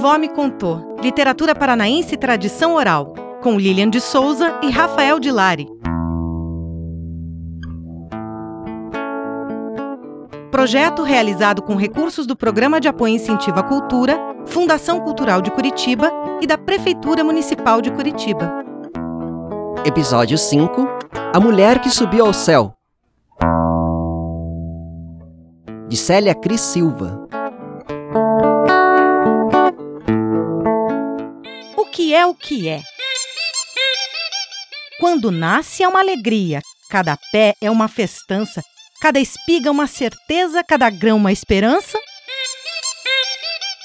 avó me contou. Literatura paranaense e tradição oral, com Lilian de Souza e Rafael de Lari. Projeto realizado com recursos do Programa de Apoio e Incentivo à Cultura, Fundação Cultural de Curitiba e da Prefeitura Municipal de Curitiba. Episódio 5 A Mulher que Subiu ao Céu. De Célia Cris Silva. Que é o que é? Quando nasce é uma alegria, cada pé é uma festança, cada espiga uma certeza, cada grão uma esperança?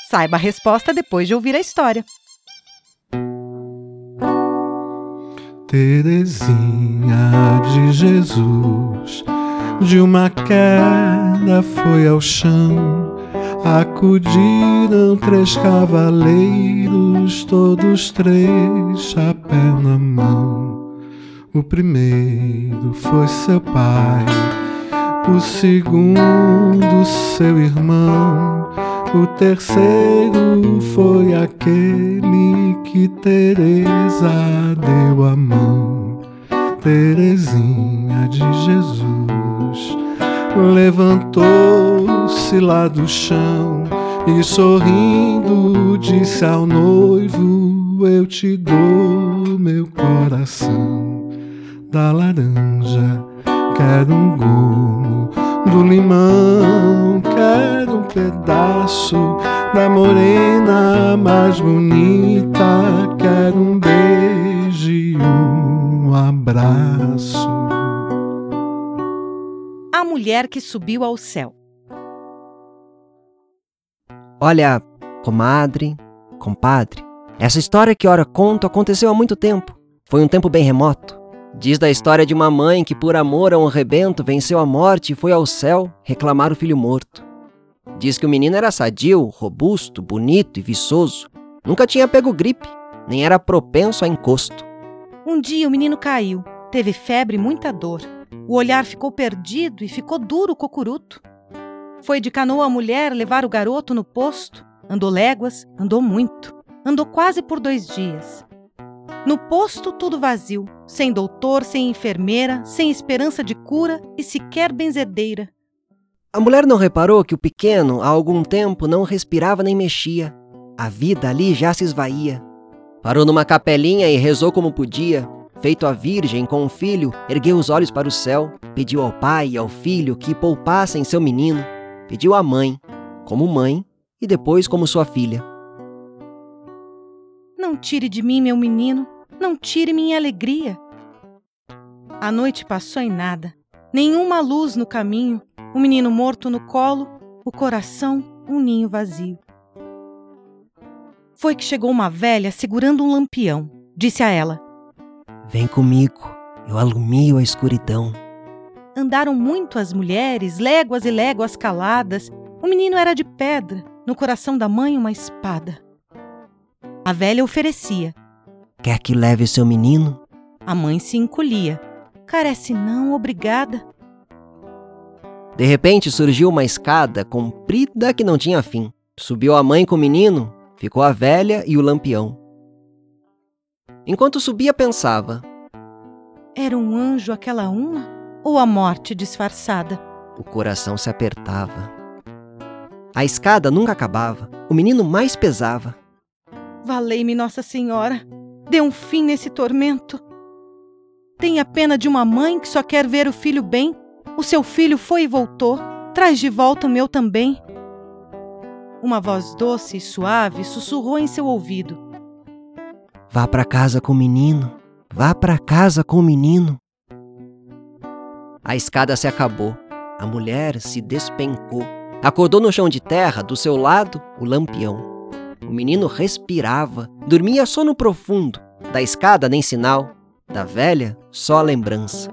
Saiba a resposta depois de ouvir a história. Terezinha de Jesus, de uma queda foi ao chão. Acudiram três cavaleiros, todos três chapéu na mão. O primeiro foi seu pai, o segundo seu irmão, o terceiro foi aquele que Teresa deu a mão. Terezinha de Jesus levantou-se lá do chão e sorrindo disse ao noivo: Eu te dou meu coração da laranja, quero um gomo do limão, quero um pedaço da morena mais bonita, quero um beijo e um abraço. A mulher que subiu ao céu. Olha, comadre, compadre, essa história que ora conto aconteceu há muito tempo. Foi um tempo bem remoto. Diz da história de uma mãe que, por amor a um rebento, venceu a morte e foi ao céu reclamar o filho morto. Diz que o menino era sadio, robusto, bonito e viçoso. Nunca tinha pego gripe, nem era propenso a encosto. Um dia o menino caiu, teve febre e muita dor. O olhar ficou perdido e ficou duro o cocuruto. Foi de canoa a mulher levar o garoto no posto. Andou léguas, andou muito. Andou quase por dois dias. No posto, tudo vazio, sem doutor, sem enfermeira, sem esperança de cura e sequer benzedeira. A mulher não reparou que o pequeno, há algum tempo, não respirava nem mexia. A vida ali já se esvaía. Parou numa capelinha e rezou como podia. Feito a virgem com o filho, ergueu os olhos para o céu, pediu ao pai e ao filho que poupassem seu menino, pediu à mãe, como mãe, e depois como sua filha. Não tire de mim meu menino, não tire minha alegria. A noite passou em nada, nenhuma luz no caminho, o menino morto no colo, o coração um ninho vazio. Foi que chegou uma velha segurando um lampião. Disse a ela: Vem comigo, eu alumio a escuridão. Andaram muito as mulheres, léguas e léguas caladas. O menino era de pedra, no coração da mãe uma espada. A velha oferecia. Quer que leve seu menino? A mãe se encolhia. Carece não, obrigada. De repente surgiu uma escada comprida que não tinha fim. Subiu a mãe com o menino, ficou a velha e o lampião. Enquanto subia, pensava: Era um anjo aquela uma ou a morte disfarçada? O coração se apertava. A escada nunca acabava, o menino mais pesava. Valei-me Nossa Senhora, dê um fim nesse tormento. Tenha pena de uma mãe que só quer ver o filho bem. O seu filho foi e voltou, traz de volta o meu também. Uma voz doce e suave sussurrou em seu ouvido: Vá para casa com o menino, vá para casa com o menino. A escada se acabou, a mulher se despencou, acordou no chão de terra, do seu lado, o lampião. O menino respirava, dormia sono profundo, da escada nem sinal, da velha só a lembrança.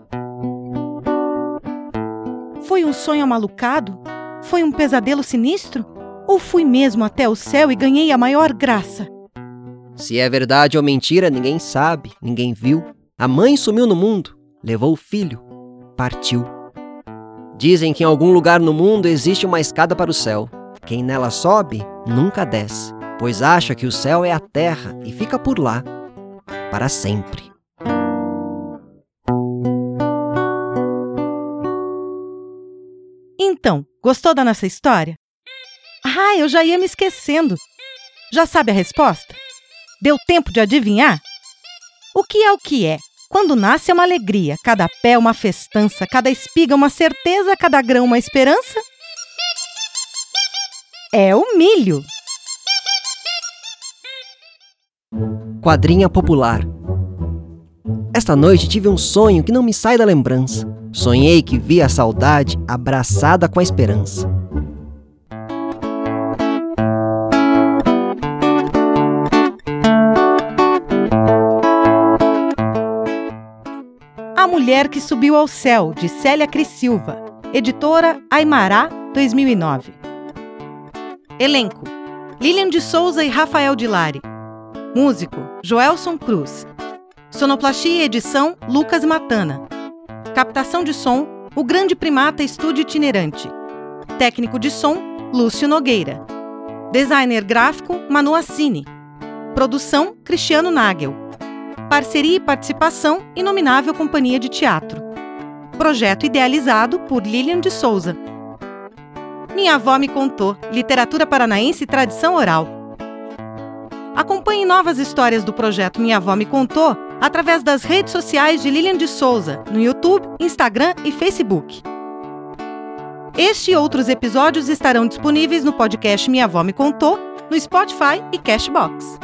Foi um sonho amalucado? Foi um pesadelo sinistro? Ou fui mesmo até o céu e ganhei a maior graça? Se é verdade ou mentira, ninguém sabe, ninguém viu. A mãe sumiu no mundo, levou o filho, partiu. Dizem que em algum lugar no mundo existe uma escada para o céu. Quem nela sobe, nunca desce, pois acha que o céu é a terra e fica por lá para sempre. Então, gostou da nossa história? Ah, eu já ia me esquecendo. Já sabe a resposta? Deu tempo de adivinhar? O que é o que é? Quando nasce é uma alegria, cada pé uma festança, cada espiga uma certeza, cada grão uma esperança? É o milho. Quadrinha popular. Esta noite tive um sonho que não me sai da lembrança. Sonhei que via a saudade abraçada com a esperança. Mulher que Subiu ao Céu, de Célia Cris Silva. Editora Aimará, 2009. Elenco: Lilian de Souza e Rafael Dilari. Músico: Joelson Cruz. Sonoplastia e edição: Lucas Matana. Captação de som: O Grande Primata Estúdio Itinerante. Técnico de som: Lúcio Nogueira. Designer gráfico: Manu Assini. Produção: Cristiano Nagel. Parceria e participação: Inominável Companhia de Teatro. Projeto idealizado por Lilian de Souza. Minha avó me contou: literatura paranaense e tradição oral. Acompanhe novas histórias do projeto Minha Avó Me Contou através das redes sociais de Lilian de Souza, no YouTube, Instagram e Facebook. Este e outros episódios estarão disponíveis no podcast Minha Avó Me Contou, no Spotify e Cashbox.